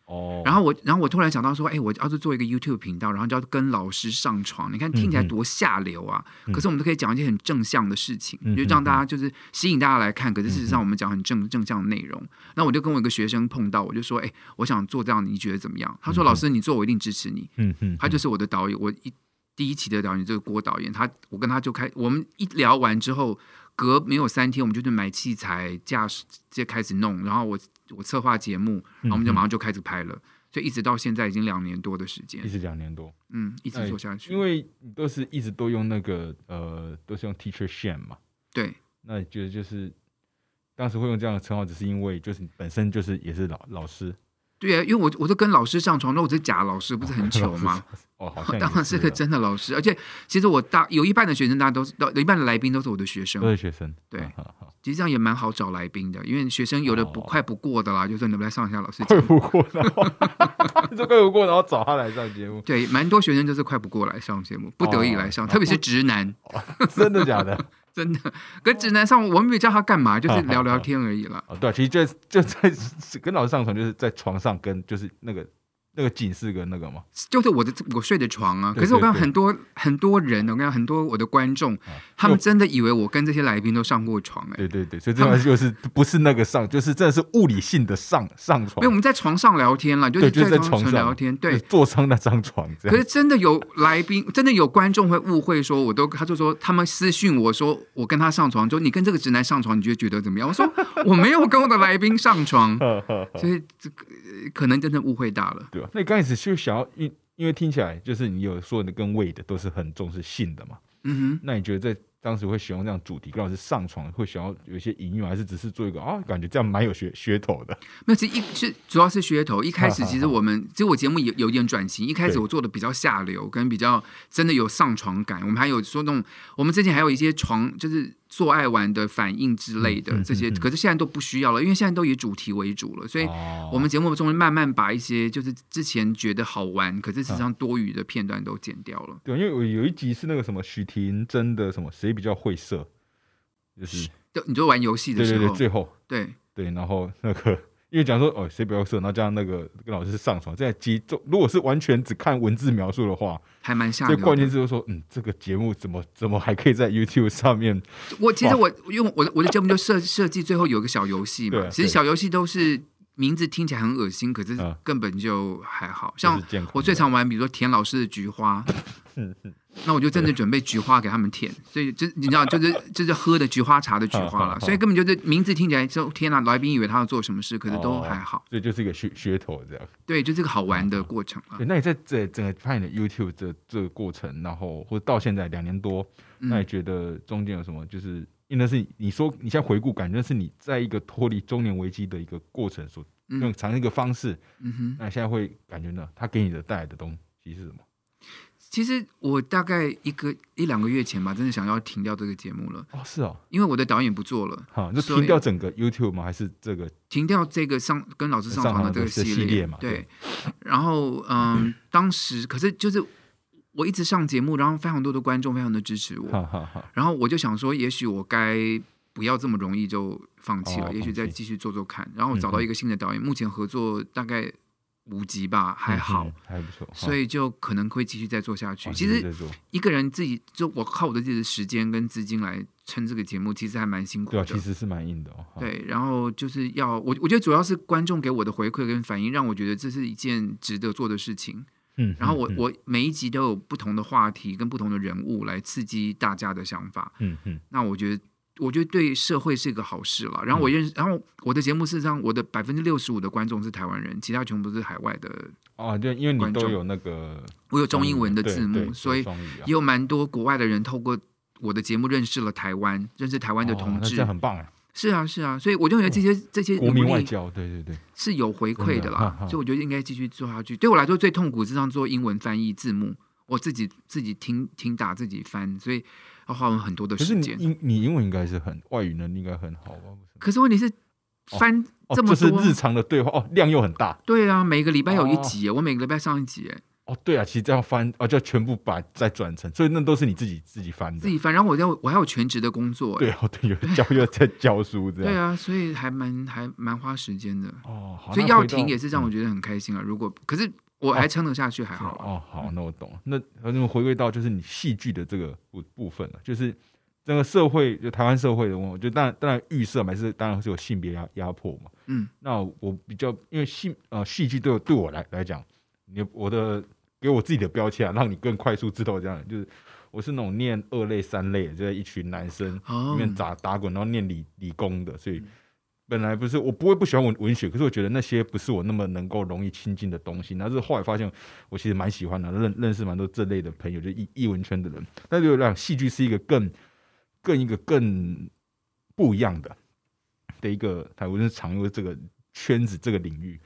哦，然后我，然后我突然想到说，哎，我要是做一个 YouTube 频道，然后就要跟老师上床，你看听起来多下流啊！可是我们都可以讲一些很正向的事情，就让大家就是吸引大家来看。可是事实上，我们讲很正正向的内容。那我就跟我一个学生碰到，我就说，哎，我想做这样，你觉得怎么样？他说，老师，你做我一定支持你。嗯嗯，他就是我的导演，我一第一期的导演就是郭导演，他我跟他就开，我们一聊完之后，隔没有三天，我们就去买器材、架势，直接开始弄。然后我我策划节目，然后我们就马上就开始拍了。所以一直到现在已经两年多的时间，一直两年多，嗯，一直做下去。因为你都是一直都用那个呃，都是用 Teacher Sham 嘛，对。那觉得就是当时会用这样的称号，只是因为就是本身就是也是老老师。对啊，因为我我都跟老师上床，那我是假老师，不是很糗吗？哦，好 像当然是个真的老师，而且其实我大有一半的学生，大家都是有一半的来宾都是我的学生，都是学生。对，其实这样也蛮好找来宾的，因为学生有的不快不过的啦，就说能不能来上一下老师快不过，就快不过，然后找他来上节目。对，蛮多学生就是快不过来上节目，不得已来上，特别是直男，真的假的？真的，跟直男上，我们没叫他干嘛，就是聊聊天而已了。对，其实就就在 跟老师上床，就是在床上跟就是那个。那个景是个那个吗？就是我的我睡的床啊。可是我看很多很多人，我看很多我的观众，他们真的以为我跟这些来宾都上过床哎。对对对，所以这个就是不是那个上，就是真的是物理性的上上床。因为我们在床上聊天了，就是在床上聊天，对，坐上那张床。可是真的有来宾，真的有观众会误会说，我都他就说他们私讯我说我跟他上床，就你跟这个直男上床，你觉得觉得怎么样？我说我没有跟我的来宾上床，所以这个可能真的误会大了，对吧？那你刚开始就想要，因因为听起来就是你有说的跟胃的都是很重视性的嘛，嗯哼，那你觉得在？当时会选用这样主题，跟老师上床会想要有一些引用，还是只是做一个啊？感觉这样蛮有噱噱头的。那其实一是主要是噱头。一开始其实我们其实我节目有有点转型。一开始我做的比较下流，跟比较真的有上床感。我们还有说那种，我们之前还有一些床就是。做爱玩的反应之类的这些，可是现在都不需要了，因为现在都以主题为主了，所以我们节目中慢慢把一些就是之前觉得好玩，可是实际上多余的片段都剪掉了。对，因为我有一集是那个什么许婷真的什么谁比较会射，就是就你就玩游戏的时候，最后对对，然后那个。因为讲说哦，谁不要色，然后加上那个跟老师上床，在集中，如果是完全只看文字描述的话，还蛮吓人。关键就是说，嗯，这个节目怎么怎么还可以在 YouTube 上面？我其实我用我的我的节目就设设计最后有一个小游戏嘛，其实小游戏都是名字听起来很恶心，可是根本就还好像我最常玩，比如说田老师的菊花。那我就真的准备菊花给他们舔，所以就你知道，就是就是喝的菊花茶的菊花了，所以根本就是名字听起来就天哪，来宾以为他要做什么事，可是都还好，所以就是一个噱噱头这样。对，就这个好玩的过程了。那你在这整个拍你的 YouTube 这这个过程，然后或者到现在两年多，那你觉得中间有什么？就是因为是你说你现在回顾，感觉是你在一个脱离中年危机的一个过程所用尝试一个方式。嗯哼，那现在会感觉呢？他给你的带来的东西是什么？其实我大概一个一两个月前吧，真的想要停掉这个节目了。哦，是哦，因为我的导演不做了。好，就停掉整个 YouTube 吗？还是这个停掉这个上跟老师上床的这个系列嘛？对。然后，嗯，当时可是就是我一直上节目，然后非常多的观众非常的支持我。然后我就想说，也许我该不要这么容易就放弃了，也许再继续做做看。然后我找到一个新的导演，目前合作大概。五集吧，还好，还不错，所以就可能会继续再做下去。其实一个人自己就我靠我的自己的时间跟资金来撑这个节目，其实还蛮辛苦的。其实是蛮硬的哦。对，然后就是要我，我觉得主要是观众给我的回馈跟反应，让我觉得这是一件值得做的事情。嗯，然后我我每一集都有不同的话题跟不同的人物来刺激大家的想法。嗯嗯，那我觉得。我觉得对社会是一个好事了。然后我认识，然后我的节目事实上，我的百分之六十五的观众是台湾人，其他全部都是海外的。哦，对，因为你都有那个，我有中英文的字幕，所以也有蛮多国外的人透过我的节目认识了台湾，认识台湾的同志，这很棒哎。是啊，是啊，所以我就觉得这些这些国民外交，对对对，是有回馈的啦。所以我觉得应该继续做下去。对我来说，最痛苦是上做英文翻译字幕，我自己自己听听打，自己翻，所以。要花很多的时间。你英你英文应该是很外语能力应该很好吧？可是问题是翻这么多，就是日常的对话哦，量又很大。对啊，每个礼拜有一集，我每个礼拜上一集。哦，对啊，其实这样翻哦，就全部把再转成，所以那都是你自己自己翻的。自己翻，然后我要我还有全职的工作。对哦，对，有教又在教书这样。对啊，所以还蛮还蛮花时间的。哦，所以要停也是让我觉得很开心啊。如果可是。我还撑得下去，还好哦。好，那我懂了。那那么回归到就是你戏剧的这个部部分了，就是整个社会，就台湾社会的，我就当然当然预设嘛，是当然是有性别压压迫嘛。嗯。那我比较因为戏呃戏剧对对我来来讲，你我的给我自己的标签啊，让你更快速知道这样，就是我是那种念二类、三类，就是一群男生里面打打滚，然后念理理工的，所以本来不是我不会不喜欢文文学，可是我觉得那些不是我那么能够容易亲近的东西。但是后来发现，我其实蛮喜欢的，认认识蛮多这类的朋友，就艺艺文圈的人。那就让戏剧是一个更更一个更不一样的的一个，台湾是常用这个圈子这个领域。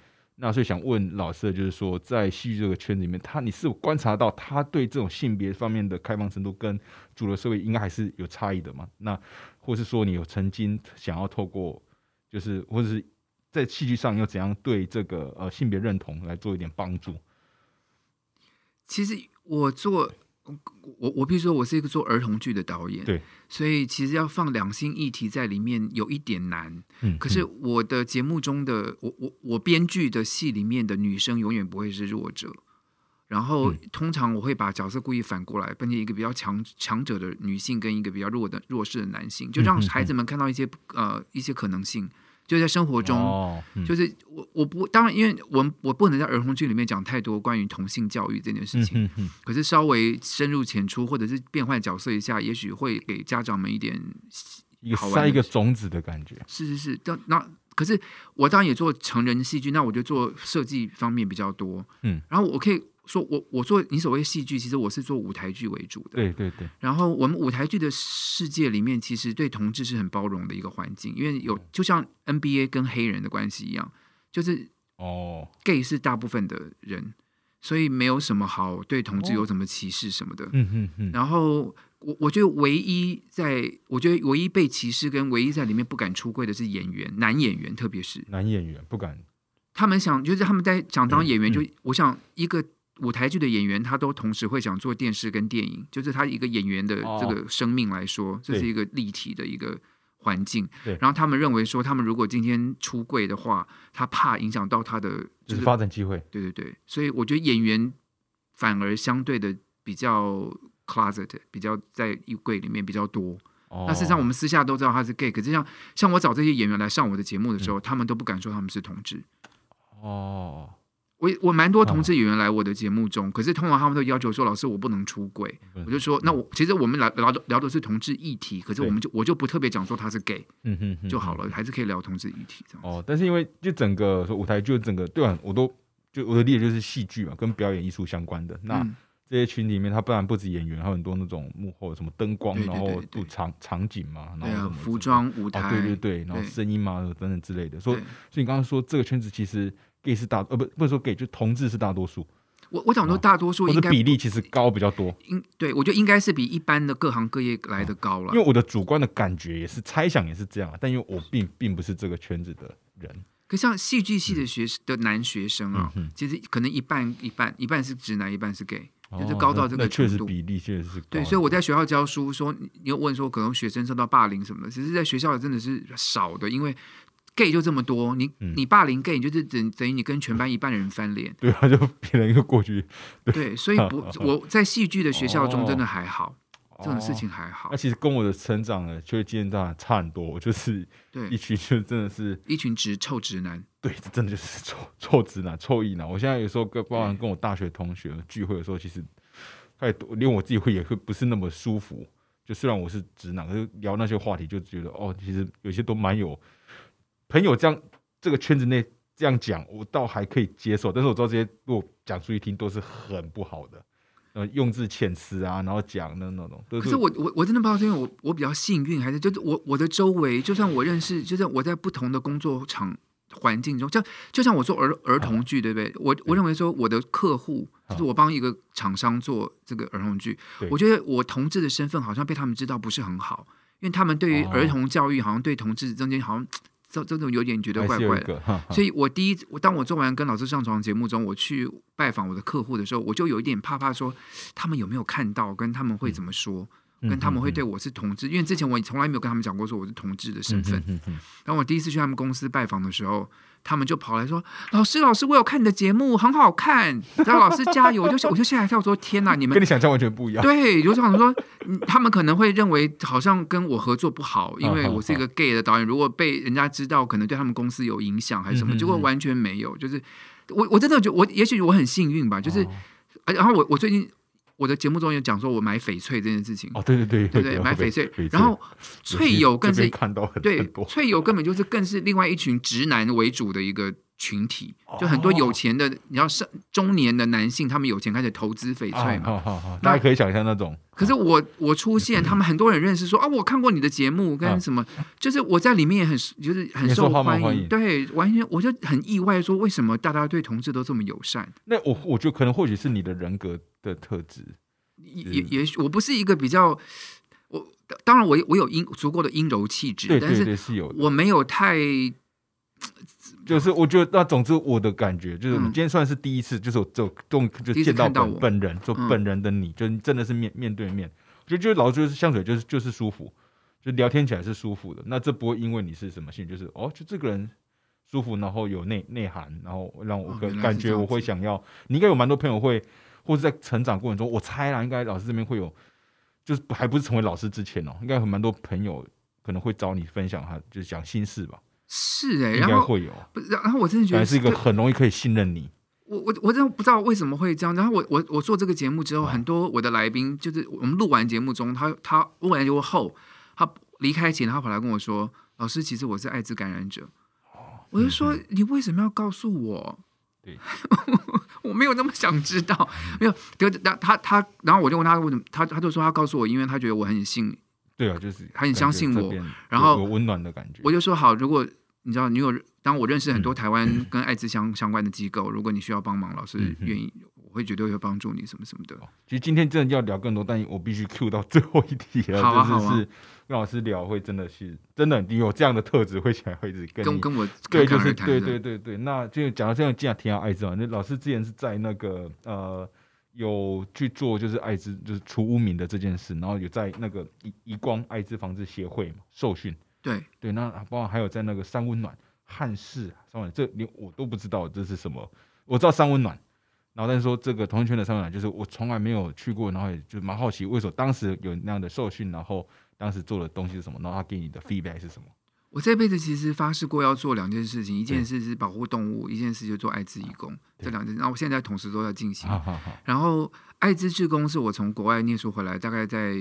那所以想问老师就是说，在戏剧这个圈子里面，他你是观察到他对这种性别方面的开放程度跟主流社会应该还是有差异的吗？那或是说你有曾经想要透过，就是或者是在戏剧上要怎样对这个呃性别认同来做一点帮助？其实我做。我我比如说，我是一个做儿童剧的导演，对，所以其实要放两性议题在里面有一点难。嗯，可是我的节目中的我我我编剧的戏里面的女生永远不会是弱者，然后通常我会把角色故意反过来，变成一个比较强强者的女性跟一个比较弱的弱势的男性，就让孩子们看到一些呃一些可能性。就在生活中，就是我我不当然，因为我我不能在儿童剧里面讲太多关于同性教育这件事情。可是稍微深入浅出，或者是变换角色一下，也许会给家长们一点塞一个种子的感觉。是是是，但那可是我当然也做成人戏剧，那我就做设计方面比较多。嗯，然后我可以。说我我做你所谓戏剧，其实我是做舞台剧为主的。对对对。然后我们舞台剧的世界里面，其实对同志是很包容的一个环境，因为有就像 NBA 跟黑人的关系一样，就是哦，gay 是大部分的人，所以没有什么好对同志有什么歧视什么的。嗯嗯嗯。然后我我觉得唯一在，我觉得唯一被歧视跟唯一在里面不敢出柜的是演员，男演员特别是男演员不敢。他们想就是他们在想当演员，就我想一个。舞台剧的演员，他都同时会想做电视跟电影，就是他一个演员的这个生命来说，这是一个立体的一个环境。然后他们认为说，他们如果今天出柜的话，他怕影响到他的就是发展机会。对对对，所以我觉得演员反而相对的比较 closet，比较在衣柜里面比较多。那事实上，我们私下都知道他是 gay，可是像像我找这些演员来上我的节目的时候，他们都不敢说他们是同志。哦。我我蛮多同志演员来我的节目中，可是通常他们都要求说：“老师，我不能出轨。”我就说：“那我其实我们聊聊聊的是同志议题，可是我们就我就不特别讲说他是 gay，嗯哼，就好了，还是可以聊同志议题这样。”哦，但是因为就整个说舞台剧整个对啊，我都就我的理解就是戏剧嘛，跟表演艺术相关的。那这些群里面，他不然不止演员，还有很多那种幕后什么灯光，然后布场场景嘛，然后服装舞台，对对对，然后声音嘛等等之类的。所以，所以你刚刚说这个圈子其实。Gay 是大呃不不是说 gay 就同志是大多数，我我想说大多数应该比例其实高比较多，应对我觉得应该是比一般的各行各业来的高了。因为我的主观的感觉也是猜想也是这样，但因为我并并不是这个圈子的人。可像戏剧系的学的男学生啊，其实可能一半一半一半是直男，一半是 gay，就是高到这个程度。比例确实是对，所以我在学校教书，说你又问说可能学生受到霸凌什么的，其实在学校真的是少的，因为。Gay 就这么多，你你霸凌 gay，你就是等等于你跟全班一半的人翻脸。对啊，就变成一个过去。对，所以不，我在戏剧的学校中真的还好，这种事情还好。那其实跟我的成长呢，就会经验到差很多。我就是对一群就真的是一群直臭直男。对，真的就是 臭臭直男、臭异男。我现在有时候跟包含跟我大学同学聚会的时候，其实太多，连我自己会也会不是那么舒服。就虽然我是直男，可是聊那些话题就觉得哦，其实有些都蛮有。朋友这样，这个圈子内这样讲，我倒还可以接受。但是我知道这些如果讲出去听都是很不好的，呃，用字遣词啊，然后讲的那种。可是我我我真的不知道，是因为我我比较幸运，还是就是我我的周围，就算我认识，就算我在不同的工作场环境中，就就像我做儿儿童剧，对不对？我我认为说我的客户就是我帮一个厂商做这个儿童剧，我觉得我同志的身份好像被他们知道不是很好，因为他们对于儿童教育好像对同志中间好像。这这种有点觉得怪怪的，所以我第一，我当我做完跟老师上床节目中，我去拜访我的客户的时候，我就有一点怕怕，说他们有没有看到，跟他们会怎么说，跟他们会对我是同志，因为之前我从来没有跟他们讲过说我是同志的身份。然后我第一次去他们公司拜访的时候。他们就跑来说：“老师，老师，我有看你的节目，很好看。然后老师加油！”我就我就吓一跳，说：“天哪，你们跟你想象完全不一样。”对，有想说，他们可能会认为好像跟我合作不好，因为我是一个 gay 的导演，如果被人家知道，可能对他们公司有影响还是什么，结果完全没有。就是我我真的觉得我也许我很幸运吧，就是而然后我我最近我的节目中有讲说我买翡翠这件事情，哦，对对对对不对？买翡翠，然后翠友更是看到很对翠友根本就是更是另外一群直男为主的一个群体，就很多有钱的，你要是中年的男性，他们有钱开始投资翡翠嘛。啊好好好，大家可以想象那种，可是我我出现，他们很多人认识说啊，我看过你的节目跟什么，就是我在里面也很就是很受欢迎，对，完全我就很意外，说为什么大家对同志都这么友善？那我我觉得可能或许是你的人格的特质，也也也许我不是一个比较，我当然我我有阴足够的阴柔气质，对对但是。我没有太就是我觉得，那总之我的感觉就是，我嗯今天算是第一次，就是我就动就第一次见到本本人，就嗯本人的你，就是真的是面面对面，就就老就是香水就是就是舒服，就聊天起来是舒服的。那这不会因为你是什么性，就是哦，就这个人舒服，然后有内内涵，然后让我感感觉我会想要。你应该有蛮多朋友会，或者在成长过程中，我猜啦，应该老师这边会有，就是还不是成为老师之前哦，应该有蛮多朋友可能会找你分享他就是讲心事吧，是哎、应然后该会有。不是然后我真的觉得还是一个很容易可以信任你。我我我真的不知道为什么会这样。然后我我我做这个节目之后，哦很多我的来宾就是我们录完节目中，他他录完节目后，他离开前，他跑来跟我说：“老师，其实我是艾滋感染者。”我就说：“你为什么要告诉我？”嗯对，我没有那么想知道，没有。可是他他他，然后我就问他为什么，他他就说他告诉我，因为他觉得我很信，对啊，就是他很相信我然后有有温暖的感觉。我就说好，如果你知道你有，当我认识嗯很多台湾跟艾滋相相关的机构，如果你需要帮忙，老师愿意，我会绝对会帮助你什么什么的。其实今天真的要聊更多，但我必须 Q 到最后一题了，就是是跟老师聊会真的是真的，你有这样的特质，会起来会一直跟你跟跟我对，就是对对对对。那就讲到这样，既然提到艾滋嘛，那老师之前是在那个呃有去做就是艾滋就是除污名的这件事，然后有在那个移移光艾滋防治协会嘛受训。对对，那包括还有在那个三温暖、汉室、三温暖，这连我都不知道这是什么。我知道三温暖，然后但是说这个同性圈的三温暖，就是我从来没有去过，然后也就蛮好奇为什么当时有那样的受训，然后当时做的东西是什么，然后他给你的 feedback 是什么？我这辈子其实发誓过要做两件事情，一件事是保护动物，一件事就做艾滋义工，这两件，然后我现在同时都在进行。然后艾滋志工是我从国外念书回来，大概在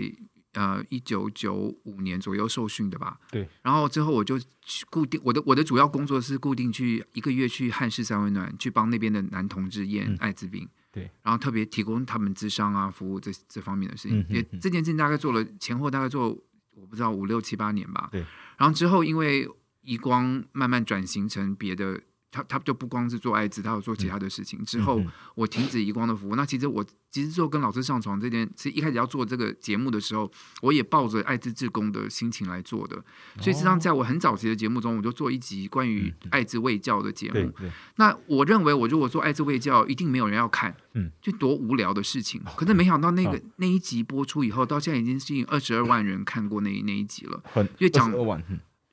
呃一九九五年左右受训的吧。对。然后之后我就去固定我的我的主要工作是固定去一个月去汉室三温暖去帮那边的男同志验嗯艾滋病。对。然后特别提供他们智商啊服务这这方面的事情嗯，哼也这件事情大概做了前后大概做我不知道五六七八年吧。对。然后之后因为移光慢慢转型成别的。他他就不光是做艾滋，他有做其他的事情。之后我停止移光的服务。那其实我其实做跟老师上床这件，其实一开始要做这个节目的时候，我也抱着艾滋志工的心情来做的。所以实际上，在我很早期的节目中，我就做一集关于艾滋卫教的节目。那我认为，我如果做艾滋卫教，一定没有人要看，嗯，就多无聊的事情。可是没想到那个、哦那一集播出以后，到现在已经吸引二十二万人看过那那一集了。很因为讲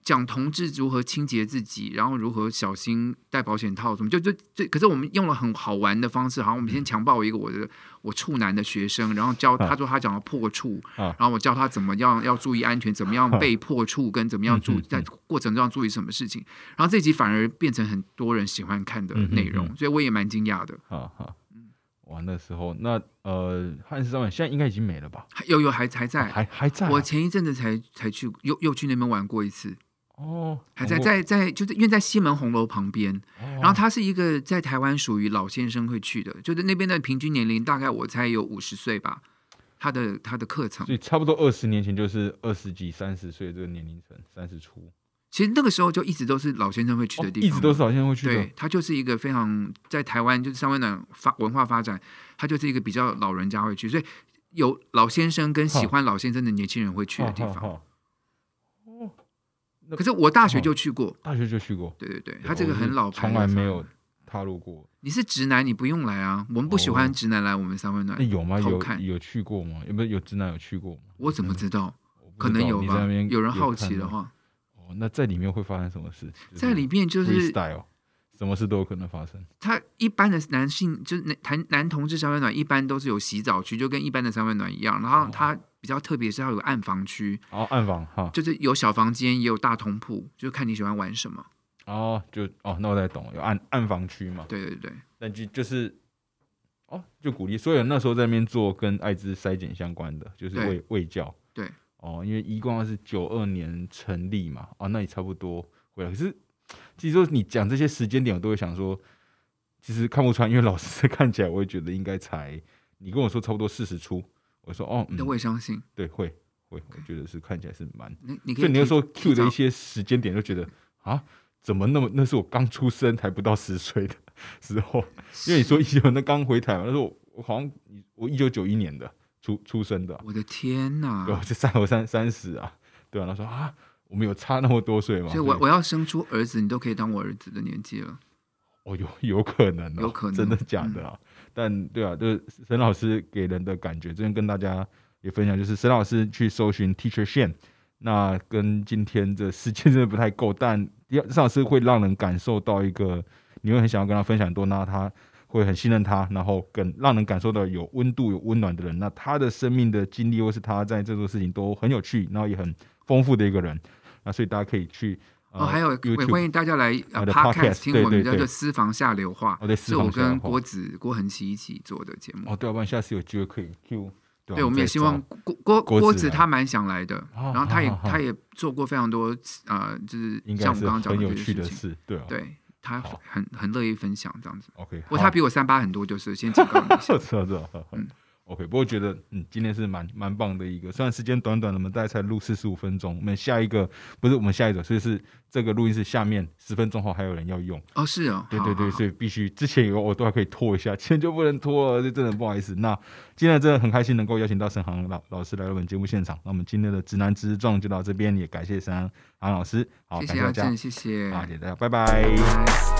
讲同志如何清洁自己，然后如何小心戴保险套，什么就就这，可是我们用了很好玩的方式，好像我们先强暴一个我的我处男的学生，然后教他说他讲到破处，啊。然后我教他怎么样要注意安全，怎么样被破处，跟怎么样注嗯嗯嗯在过程中要注意什么事情，然后这集反而变成很多人喜欢看的嗯嗯内容，嗯。所以我也蛮惊讶的。好好，玩的时候那呃汉室三万现在应该已经没了吧？还有有还还在，还还在啊、我前一阵子才才去又又去那边玩过一次，哦，还在在在就是因为在西门红楼旁边。哦然后他是一个在台湾属于老先生会去的，就是那边的平均年龄大概我猜有五十岁吧。他的他的课程所，以差不多二十年前就是二十几、三十岁这个年龄层，三十出，其实那个时候就一直都是老先生会去的地方，哦一直都是老先生会去的对，。他就是一个非常在台湾就是三温暖发文化发展，他就是一个比较老人家会去，所以有老先生跟喜欢老先生的年轻人会去的地方。可是我大学就去过，大学就去过，对对对，它这个很老牌，从来没有。踏入过。你是直男，你不用来啊，我们不喜欢哦直男来我们三温暖那。有吗？有看有去过吗？有没有有直男有去过吗？我怎么知道？可能有吧。有人好奇的话，哦，那在里面会发生什么事？就是在里面就是 freestyle，什么事都有可能发生。他一般的男性就是男男男同志三温暖，一般都是有洗澡区，就跟一般的三温暖一样。然后它比较特别是要有暗房区，哦暗房哈，就是有小房间，也有大通铺，就看你喜欢玩什么。哦，就哦，那我才懂，有暗暗房区嘛，对对对，但就就是哦，就鼓励所有人那时候在那边做跟艾滋筛检相关的，就是卫卫教。对，哦，因为一光是九二年成立嘛，哦，那也差不多回来。可是，其实说你讲这些时间点，我都会想说，其实看不出来，因为老师看起来，我也觉得应该才你跟我说差不多四十出，我说哦，都会相信，对，会会，我觉得是看起来是蛮。你你所以你要说 Q 的一些时间点，就觉得啊。怎么那么？那是我刚出生才不到十岁的时候，因为你说一九那刚回台湾，那时候我好像我一九九一年的出出生的。我的天哪！对，这三我三三十啊，对啊。他说啊，我们有差那么多岁吗？所以我我要生出儿子，你都可以当我儿子的年纪了。哦，有有可能，有可能，真的假的啊？但对啊，就是沈老师给人的感觉，这边跟大家也分享，就是沈老师去搜寻 Teacher Shan。那跟今天的时间 真的不太够，但沈老师会让人感受到一个，你会很想要跟他分享多，那他会很信任他，然后更让人感受到有温度、有温暖的人。那他的生命的经历，或是他在这做事情都很有趣，然后也很丰富的一个人。那所以大家可以去哦，还有也欢迎大家来 podcast 听我们叫做私房下流话，是我跟郭子郭恒奇一起做的节目。哦，对，要不然下次有机会可以 Q。对，我们也希望郭郭郭子他蛮想来的，然后他也他也做过非常多呃，就是像我们刚刚讲的这些事情，对，对他很很乐意分享这样子。OK，不过他比我三八很多，就是先警告你一下。OK，不过觉得嗯，今天是蛮蛮棒的一个，虽然时间短短的，我们大概才录四十五分钟。我们下一个不是我们下一个，所以是这个录音室下面十分钟后还有人要用哦，是哦，对对对，所以必须之前有我都还可以拖一下，今天就不能拖了，这真的不好意思。那今天真的很开心能够邀请到沈航老老师来我们节目现场。那我们今天的直男直撞就到这边，也感谢沈航老师，好，谢谢大家，谢谢，好，谢谢大家，拜拜。